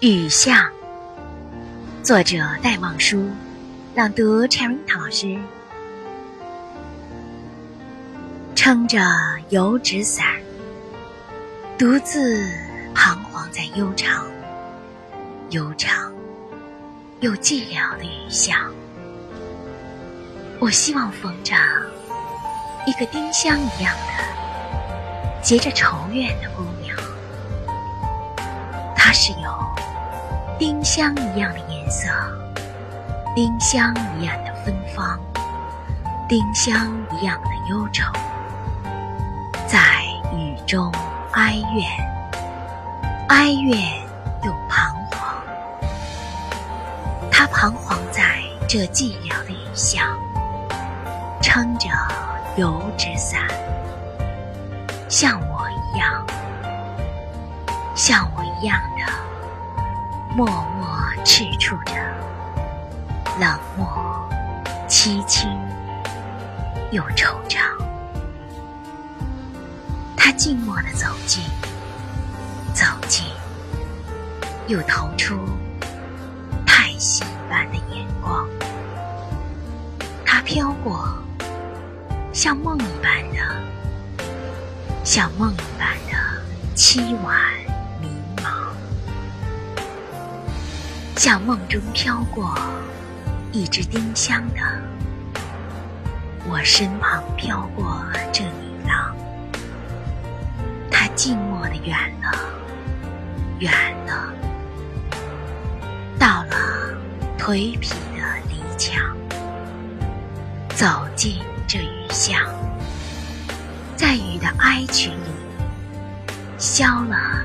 雨巷，作者戴望舒，朗读 Cherry 老师。撑着油纸伞，独自彷徨在悠长、悠长又寂寥的雨巷。我希望逢着一个丁香一样的、结着愁怨的姑娘，她是有。丁香一样的颜色，丁香一样的芬芳，丁香一样的忧愁，在雨中哀怨，哀怨又彷徨。他彷徨在这寂寥的雨巷，撑着油纸伞，像我一样，像我一样的。默默赤触着，冷漠、凄清又惆怅。他静默地走近，走近，又投出叹息般的眼光。他飘过，像梦一般的，像梦一般的凄婉。像梦中飘过一只丁香的，我身旁飘过这女郎，她静默的远了，远了，到了颓圮的篱墙，走进这雨巷，在雨的哀曲里消了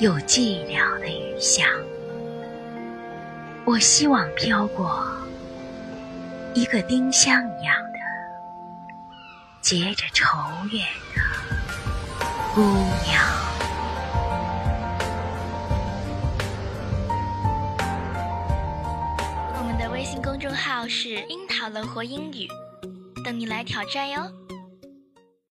有寂寥的雨巷，我希望飘过一个丁香一样的结着愁怨的姑娘。我们的微信公众号是“樱桃乐活英语”，等你来挑战哟。